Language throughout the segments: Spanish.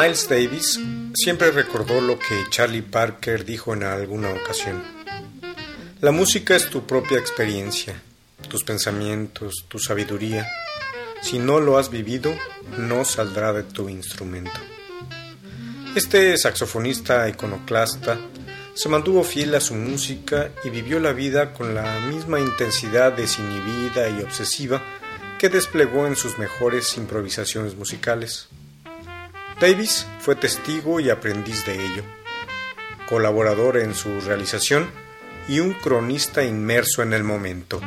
Miles Davis siempre recordó lo que Charlie Parker dijo en alguna ocasión. La música es tu propia experiencia, tus pensamientos, tu sabiduría. Si no lo has vivido, no saldrá de tu instrumento. Este saxofonista iconoclasta se mantuvo fiel a su música y vivió la vida con la misma intensidad desinhibida y obsesiva que desplegó en sus mejores improvisaciones musicales. Davis fue testigo y aprendiz de ello, colaborador en su realización y un cronista inmerso en el momento.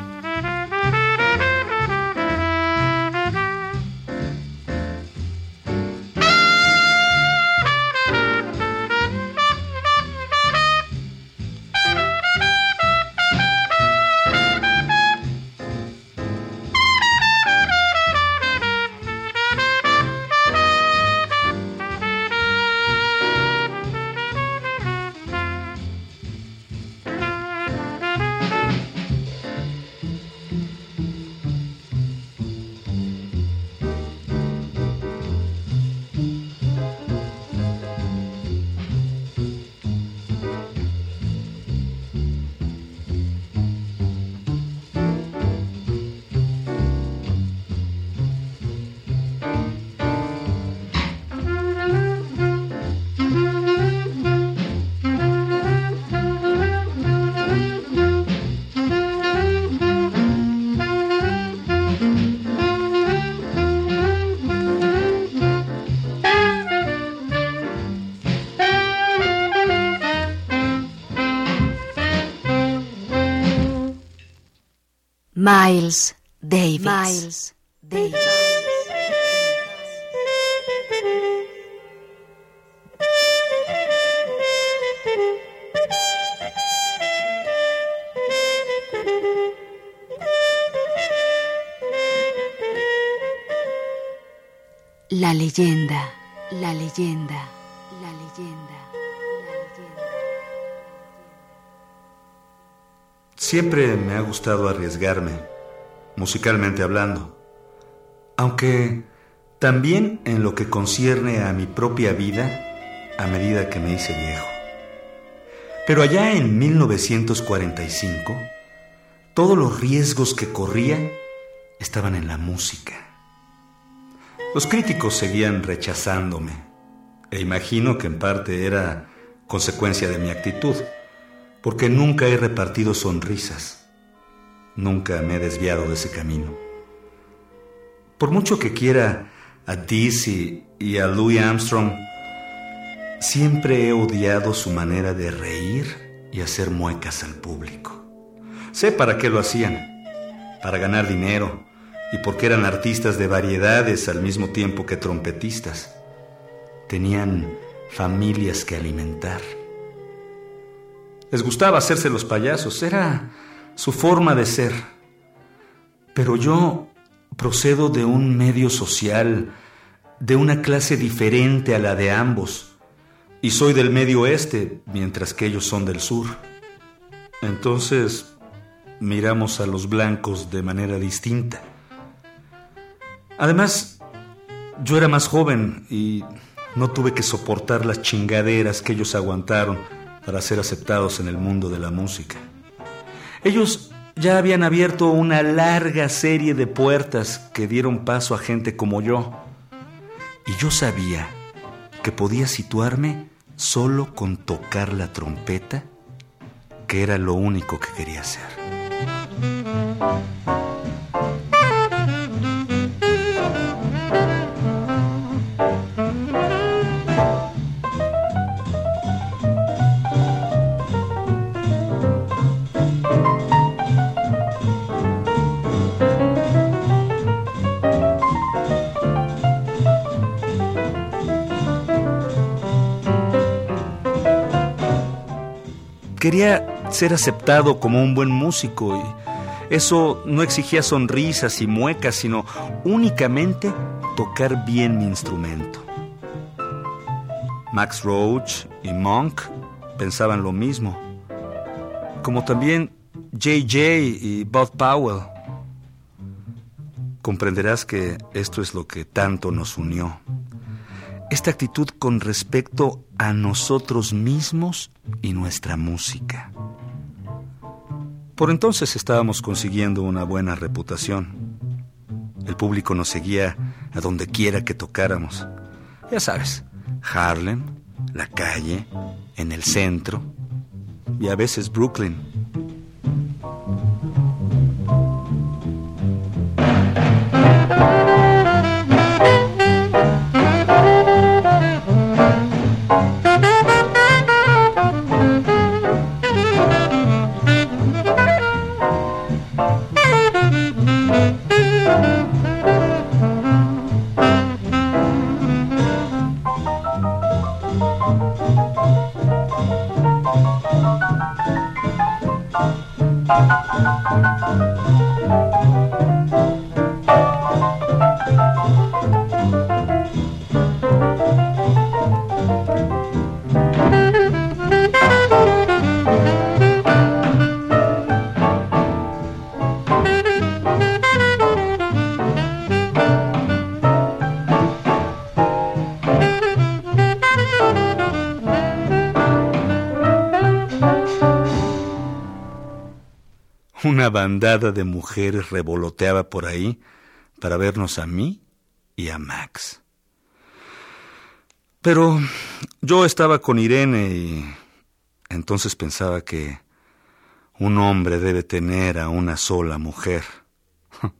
Miles Davis. Miles Davis. La leyenda, la leyenda, Siempre me ha gustado arriesgarme, musicalmente hablando, aunque también en lo que concierne a mi propia vida a medida que me hice viejo. Pero allá en 1945, todos los riesgos que corría estaban en la música. Los críticos seguían rechazándome, e imagino que en parte era consecuencia de mi actitud porque nunca he repartido sonrisas, nunca me he desviado de ese camino. Por mucho que quiera a Dizzy y a Louis Armstrong, siempre he odiado su manera de reír y hacer muecas al público. Sé para qué lo hacían, para ganar dinero y porque eran artistas de variedades al mismo tiempo que trompetistas. Tenían familias que alimentar. Les gustaba hacerse los payasos, era su forma de ser. Pero yo procedo de un medio social, de una clase diferente a la de ambos, y soy del medio oeste, mientras que ellos son del sur. Entonces, miramos a los blancos de manera distinta. Además, yo era más joven y no tuve que soportar las chingaderas que ellos aguantaron para ser aceptados en el mundo de la música. Ellos ya habían abierto una larga serie de puertas que dieron paso a gente como yo. Y yo sabía que podía situarme solo con tocar la trompeta, que era lo único que quería hacer. Quería ser aceptado como un buen músico y eso no exigía sonrisas y muecas, sino únicamente tocar bien mi instrumento. Max Roach y Monk pensaban lo mismo, como también JJ y Bob Powell. Comprenderás que esto es lo que tanto nos unió. Esta actitud con respecto a nosotros mismos y nuestra música. Por entonces estábamos consiguiendo una buena reputación. El público nos seguía a donde quiera que tocáramos. Ya sabes, Harlem, la calle, en el centro y a veces Brooklyn. Bandada de mujeres revoloteaba por ahí para vernos a mí y a Max. Pero yo estaba con Irene y entonces pensaba que un hombre debe tener a una sola mujer.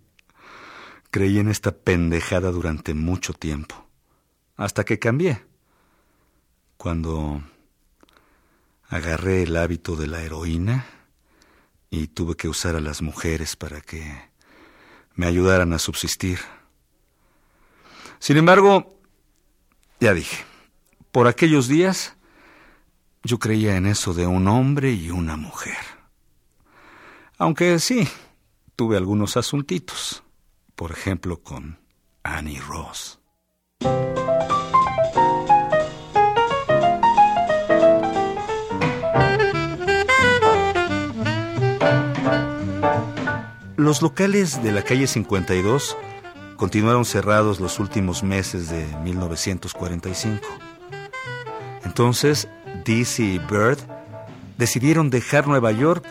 Creí en esta pendejada durante mucho tiempo, hasta que cambié. Cuando agarré el hábito de la heroína, y tuve que usar a las mujeres para que me ayudaran a subsistir. Sin embargo, ya dije, por aquellos días yo creía en eso de un hombre y una mujer. Aunque sí, tuve algunos asuntitos, por ejemplo con Annie Ross. Los locales de la calle 52 continuaron cerrados los últimos meses de 1945. Entonces, Dizzy y Bird decidieron dejar Nueva York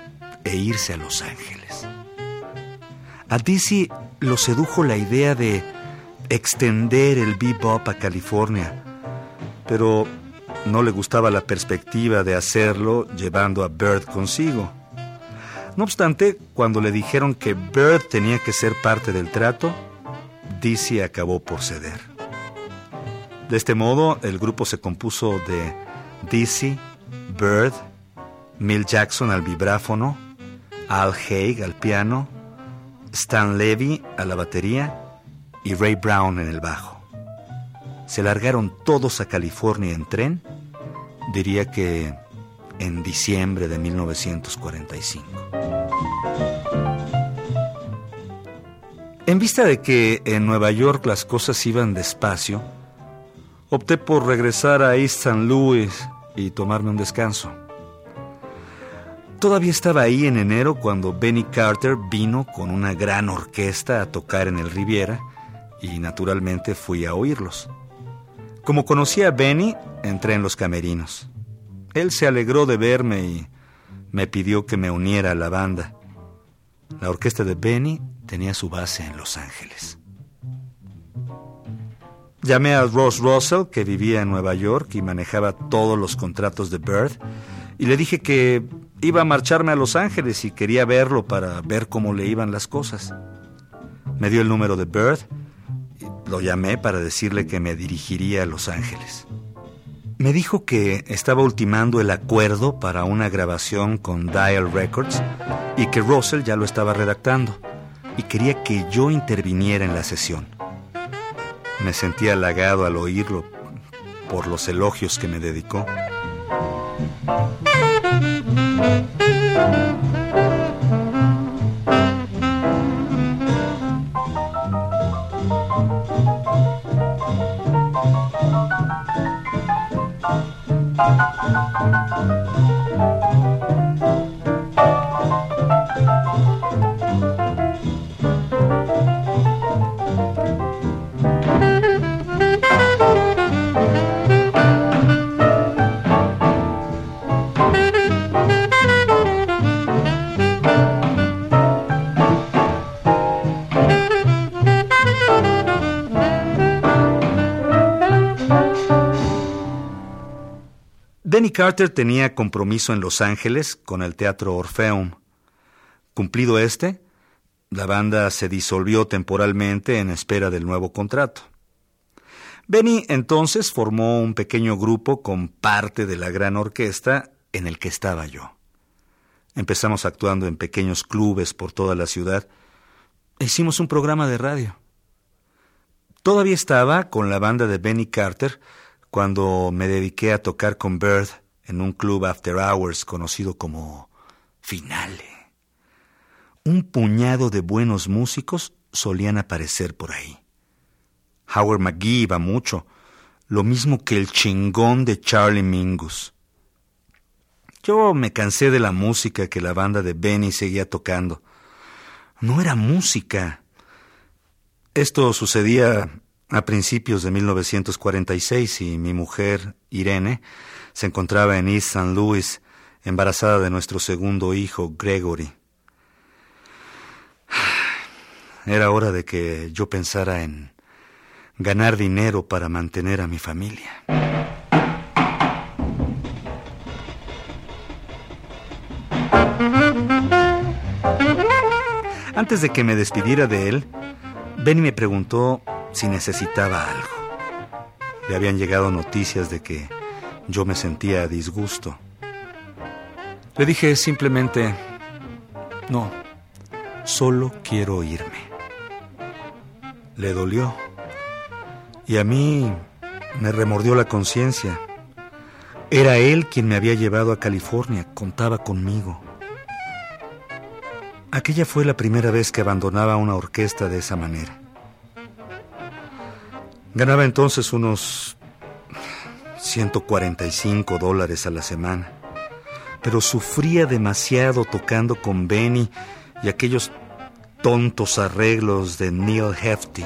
e irse a Los Ángeles. A Dizzy lo sedujo la idea de extender el bebop a California, pero no le gustaba la perspectiva de hacerlo llevando a Bird consigo. No obstante, cuando le dijeron que Bird tenía que ser parte del trato, Dizzy acabó por ceder. De este modo, el grupo se compuso de Dizzy, Bird, Mill Jackson al vibráfono, Al Haig al piano, Stan Levy a la batería y Ray Brown en el bajo. Se largaron todos a California en tren, diría que en diciembre de 1945. En vista de que en Nueva York las cosas iban despacio, opté por regresar a East St. Louis y tomarme un descanso. Todavía estaba ahí en enero cuando Benny Carter vino con una gran orquesta a tocar en el Riviera y naturalmente fui a oírlos. Como conocía a Benny, entré en los camerinos. Él se alegró de verme y me pidió que me uniera a la banda. La orquesta de Benny tenía su base en Los Ángeles. Llamé a Ross Russell, que vivía en Nueva York y manejaba todos los contratos de Bird, y le dije que iba a marcharme a Los Ángeles y quería verlo para ver cómo le iban las cosas. Me dio el número de Bird, y lo llamé para decirle que me dirigiría a Los Ángeles. Me dijo que estaba ultimando el acuerdo para una grabación con Dial Records y que Russell ya lo estaba redactando y quería que yo interviniera en la sesión. Me sentí halagado al oírlo por los elogios que me dedicó. Carter tenía compromiso en Los Ángeles con el Teatro Orfeum. Cumplido este, la banda se disolvió temporalmente en espera del nuevo contrato. Benny entonces formó un pequeño grupo con parte de la gran orquesta en el que estaba yo. Empezamos actuando en pequeños clubes por toda la ciudad hicimos un programa de radio. Todavía estaba con la banda de Benny Carter cuando me dediqué a tocar con Bird en un club after hours conocido como Finale. Un puñado de buenos músicos solían aparecer por ahí. Howard McGee iba mucho, lo mismo que el chingón de Charlie Mingus. Yo me cansé de la música que la banda de Benny seguía tocando. No era música. Esto sucedía a principios de 1946 y mi mujer, Irene, se encontraba en East St. Louis, embarazada de nuestro segundo hijo, Gregory. Era hora de que yo pensara en ganar dinero para mantener a mi familia. Antes de que me despidiera de él, Benny me preguntó si necesitaba algo. Le habían llegado noticias de que yo me sentía a disgusto. Le dije simplemente, no, solo quiero irme. Le dolió. Y a mí me remordió la conciencia. Era él quien me había llevado a California, contaba conmigo. Aquella fue la primera vez que abandonaba una orquesta de esa manera. Ganaba entonces unos 145 dólares a la semana, pero sufría demasiado tocando con Benny y aquellos tontos arreglos de Neil Hefty.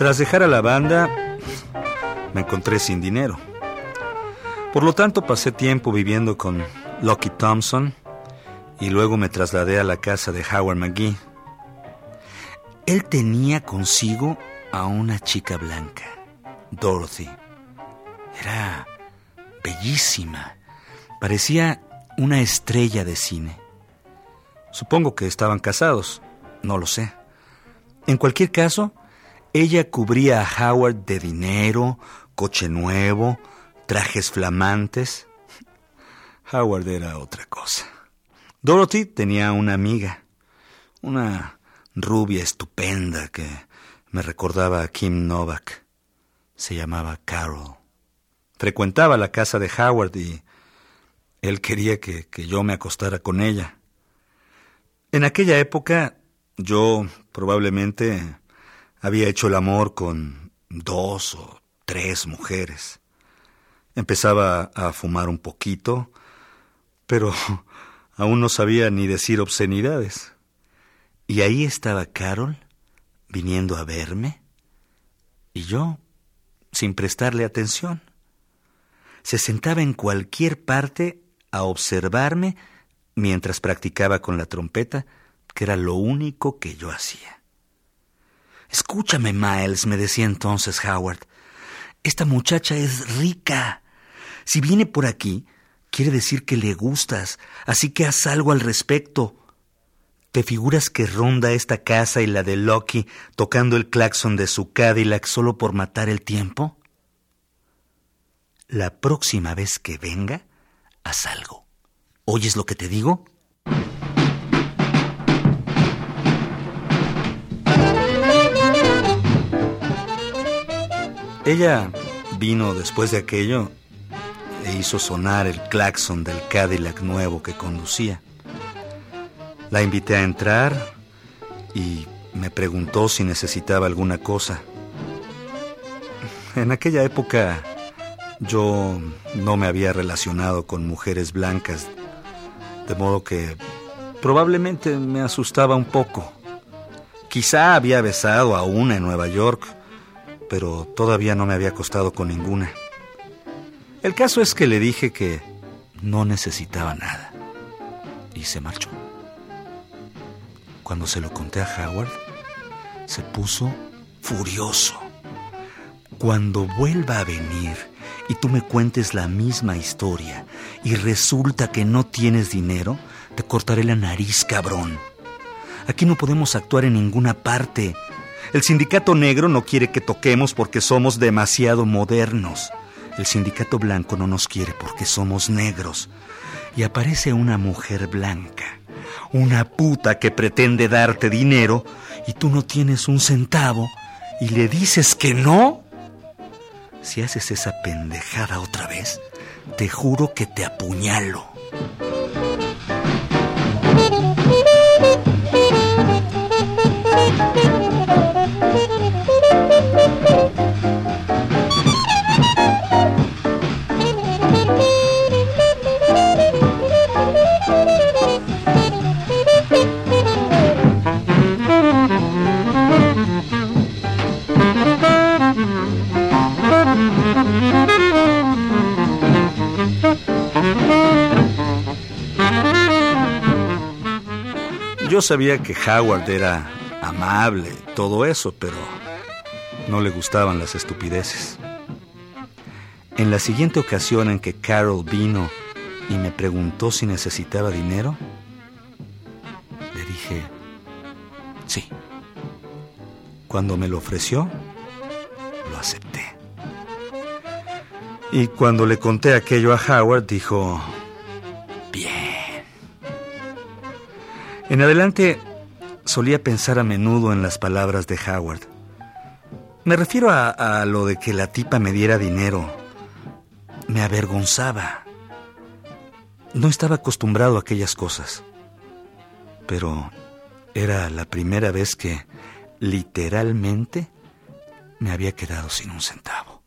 Tras dejar a la banda, me encontré sin dinero. Por lo tanto, pasé tiempo viviendo con Lucky Thompson y luego me trasladé a la casa de Howard McGee. Él tenía consigo a una chica blanca, Dorothy. Era bellísima. Parecía una estrella de cine. Supongo que estaban casados, no lo sé. En cualquier caso, ella cubría a Howard de dinero, coche nuevo, trajes flamantes. Howard era otra cosa. Dorothy tenía una amiga, una rubia estupenda que me recordaba a Kim Novak. Se llamaba Carol. Frecuentaba la casa de Howard y él quería que, que yo me acostara con ella. En aquella época yo probablemente había hecho el amor con dos o tres mujeres. Empezaba a fumar un poquito, pero aún no sabía ni decir obscenidades. Y ahí estaba Carol, viniendo a verme, y yo, sin prestarle atención. Se sentaba en cualquier parte a observarme mientras practicaba con la trompeta, que era lo único que yo hacía. Escúchame, Miles, me decía entonces Howard. Esta muchacha es rica. Si viene por aquí, quiere decir que le gustas, así que haz algo al respecto. ¿Te figuras que ronda esta casa y la de Lucky tocando el claxon de su Cadillac solo por matar el tiempo? La próxima vez que venga, haz algo. ¿Oyes lo que te digo? Ella vino después de aquello e hizo sonar el claxon del Cadillac nuevo que conducía. La invité a entrar y me preguntó si necesitaba alguna cosa. En aquella época yo no me había relacionado con mujeres blancas, de modo que probablemente me asustaba un poco. Quizá había besado a una en Nueva York, pero todavía no me había acostado con ninguna. El caso es que le dije que no necesitaba nada y se marchó. Cuando se lo conté a Howard, se puso furioso. Cuando vuelva a venir y tú me cuentes la misma historia y resulta que no tienes dinero, te cortaré la nariz, cabrón. Aquí no podemos actuar en ninguna parte. El sindicato negro no quiere que toquemos porque somos demasiado modernos. El sindicato blanco no nos quiere porque somos negros. Y aparece una mujer blanca, una puta que pretende darte dinero y tú no tienes un centavo y le dices que no. Si haces esa pendejada otra vez, te juro que te apuñalo. Yo sabía que Howard era amable, todo eso, pero no le gustaban las estupideces. En la siguiente ocasión en que Carol vino y me preguntó si necesitaba dinero, le dije, sí. Cuando me lo ofreció, lo acepté. Y cuando le conté aquello a Howard, dijo, En adelante solía pensar a menudo en las palabras de Howard. Me refiero a, lo de que la tipa me diera dinero. Me avergonzaba. No estaba acostumbrado a aquellas cosas. Pero era la primera vez que, literalmente, me había quedado sin un centavo.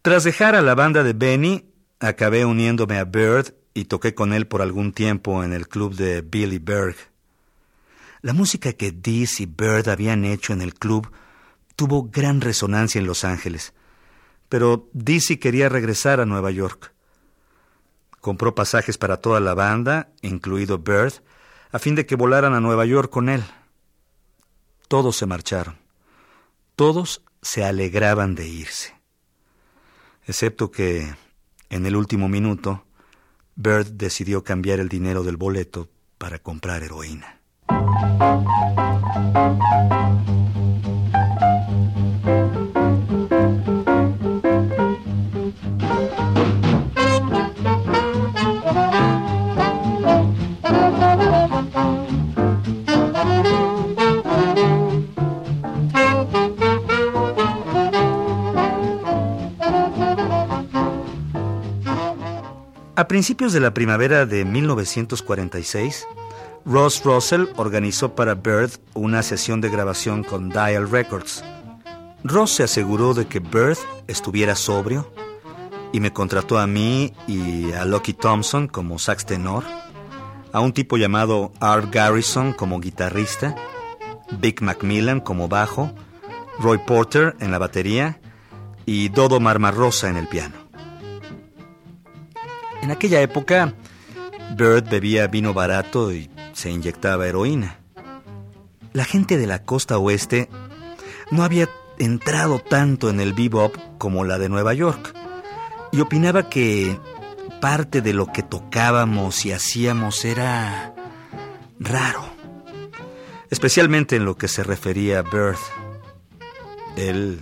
Tras dejar a la banda de Benny, acabé uniéndome a Bird y toqué con él por algún tiempo en el club de Billy Berg. La música que Dees y Bird habían hecho en el club tuvo gran resonancia en Los Ángeles, pero Dizzy quería regresar a Nueva York. Compró pasajes para toda la banda, incluido Bird, a fin de que volaran a Nueva York con él. Todos se marcharon. Todos se alegraban de irse. Excepto que, en el último minuto, Bird decidió cambiar el dinero del boleto para comprar heroína. A principios de la primavera de 1946, Ross Russell organizó para Bird una sesión de grabación con Dial Records. Ross se aseguró de que Bird estuviera sobrio y me contrató a mí y a Lucky Thompson como sax tenor, a un tipo llamado Art Garrison como guitarrista, Vic Macmillan como bajo, Roy Porter en la batería y Dodo Marmarrosa en el piano. En aquella época, Bird bebía vino barato y se inyectaba heroína. La gente de la costa oeste no había entrado tanto en el bebop como la de Nueva York y opinaba que parte de lo que tocábamos y hacíamos era raro, especialmente en lo que se refería a Bird. Él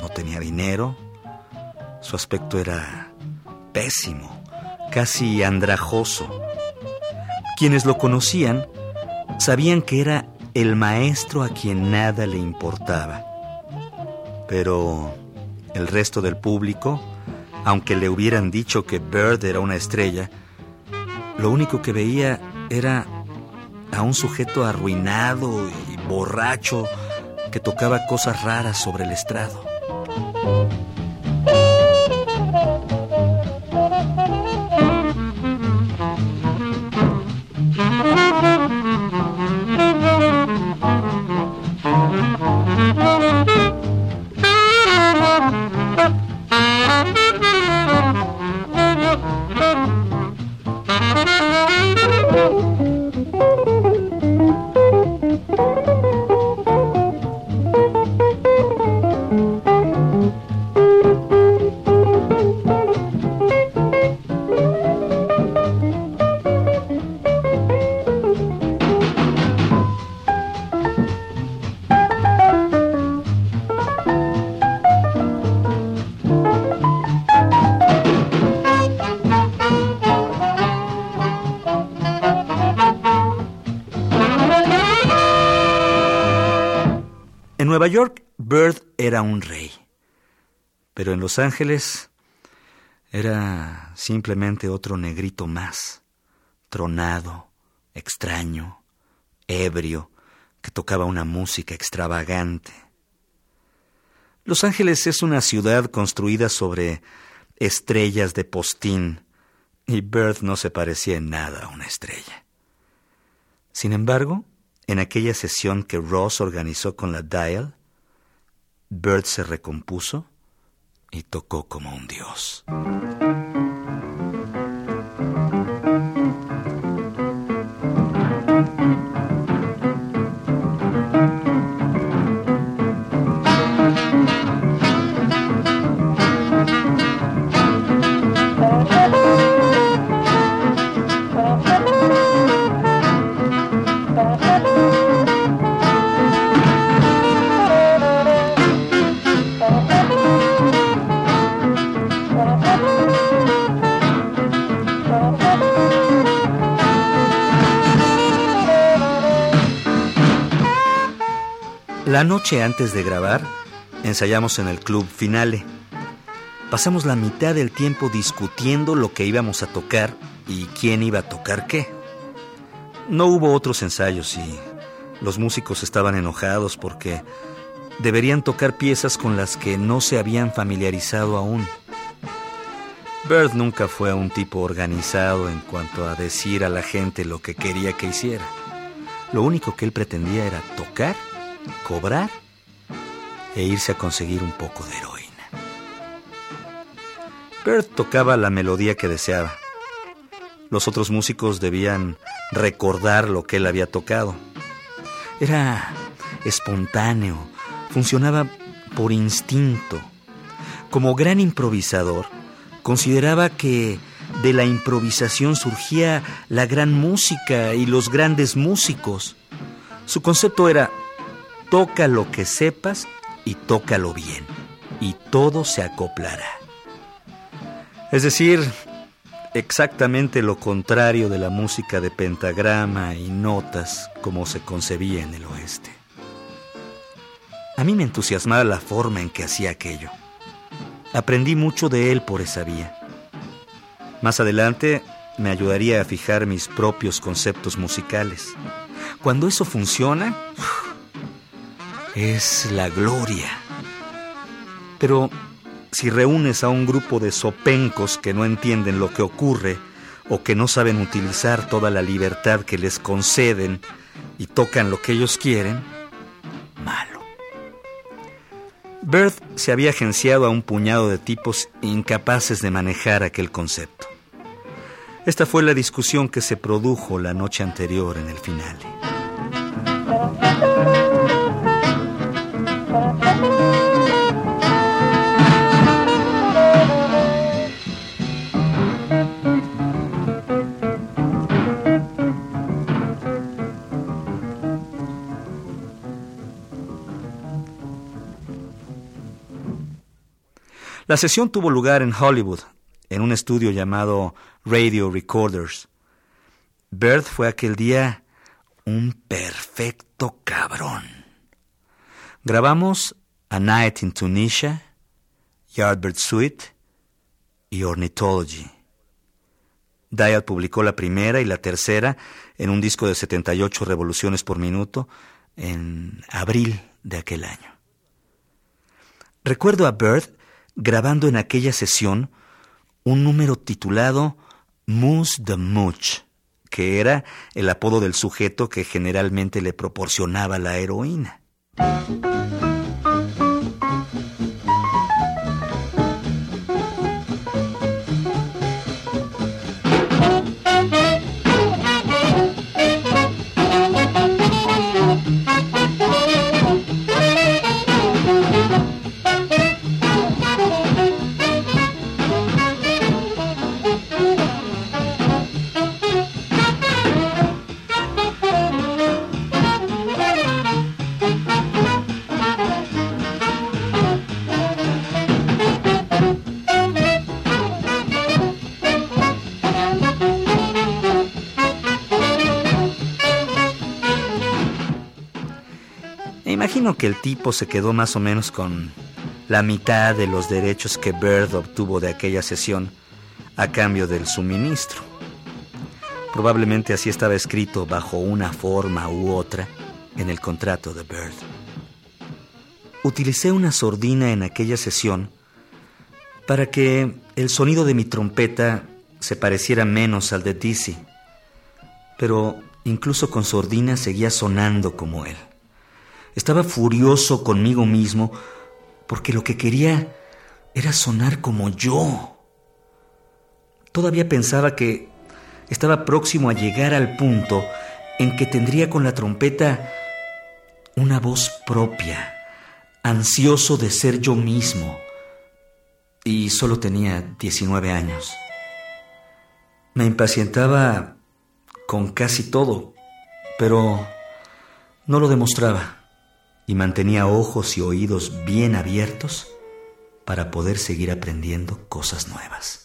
no tenía dinero, su aspecto era pésimo casi andrajoso. Quienes lo conocían sabían que era el maestro a quien nada le importaba. Pero el resto del público, aunque le hubieran dicho que Bird era una estrella, lo único que veía era a un sujeto arruinado y borracho que tocaba cosas raras sobre el estrado. Era un rey. Pero en Los Ángeles era simplemente otro negrito más, tronado, extraño, ebrio, que tocaba una música extravagante. Los Ángeles es una ciudad construida sobre estrellas de postín, y Bird no se parecía en nada a una estrella. Sin embargo, en aquella sesión que Ross organizó con la Dial, Bird se recompuso y tocó como un dios. Noche antes de grabar, ensayamos en el club Finale. Pasamos la mitad del tiempo discutiendo lo que íbamos a tocar y quién iba a tocar qué. No hubo otros ensayos y los músicos estaban enojados porque deberían tocar piezas con las que no se habían familiarizado aún. Bird nunca fue un tipo organizado en cuanto a decir a la gente lo que quería que hiciera. Lo único que él pretendía era tocar cobrar e irse a conseguir un poco de heroína. Bert tocaba la melodía que deseaba. Los otros músicos debían recordar lo que él había tocado. Era espontáneo, funcionaba por instinto. Como gran improvisador, consideraba que de la improvisación surgía la gran música y los grandes músicos. Su concepto era Toca lo que sepas y tócalo bien, y todo se acoplará. Es decir, exactamente lo contrario de la música de pentagrama y notas como se concebía en el oeste. A mí me entusiasmaba la forma en que hacía aquello. Aprendí mucho de él por esa vía. Más adelante me ayudaría a fijar mis propios conceptos musicales. Cuando eso funciona, es la gloria. Pero si reúnes a un grupo de sopencos que no entienden lo que ocurre o que no saben utilizar toda la libertad que les conceden y tocan lo que ellos quieren, malo. Bird se había agenciado a un puñado de tipos incapaces de manejar aquel concepto. Esta fue la discusión que se produjo la noche anterior en el final. La sesión tuvo lugar en Hollywood, en un estudio llamado Radio Recorders. Bird fue aquel día un perfecto cabrón. Grabamos A Night in Tunisia, Yardbird Suite y Ornithology. Dial publicó la primera y la tercera en un disco de 78 revoluciones por minuto en abril de aquel año. Recuerdo a Bird grabando en aquella sesión un número titulado Moose the Mooch, que era el apodo del sujeto que generalmente le proporcionaba la heroína. Imagino que el tipo se quedó más o menos con la mitad de los derechos que Bird obtuvo de aquella sesión a cambio del suministro. Probablemente así estaba escrito bajo una forma u otra en el contrato de Bird. Utilicé una sordina en aquella sesión para que el sonido de mi trompeta se pareciera menos al de Dizzy, pero incluso con sordina seguía sonando como él. Estaba furioso conmigo mismo porque lo que quería era sonar como yo. Todavía pensaba que estaba próximo a llegar al punto en que tendría con la trompeta una voz propia, ansioso de ser yo mismo. Y solo tenía 19 años. Me impacientaba con casi todo, pero no lo demostraba y mantenía ojos y oídos bien abiertos para poder seguir aprendiendo cosas nuevas.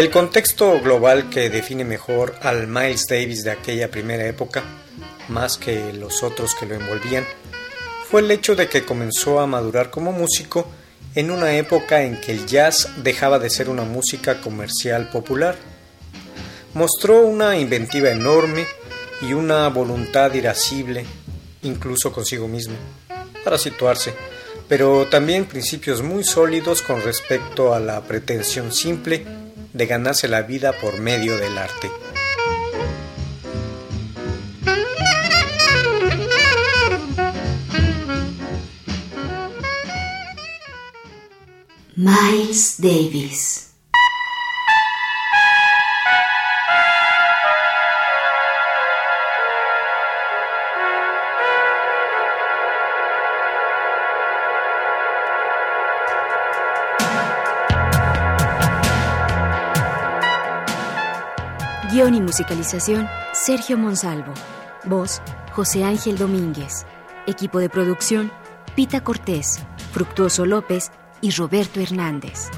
El contexto global que define mejor al Miles Davis de aquella primera época, más que los otros que lo envolvían, fue el hecho de que comenzó a madurar como músico en una época en que el jazz dejaba de ser una música comercial popular. Mostró una inventiva enorme y una voluntad irascible, incluso consigo mismo, para situarse, pero también principios muy sólidos con respecto a la pretensión simple de ganarse la vida por medio del arte. Miles Davis Guión y musicalización, Sergio Monsalvo. Voz, José Ángel Domínguez. Equipo de producción, Pita Cortés, Fructuoso López y Roberto Hernández.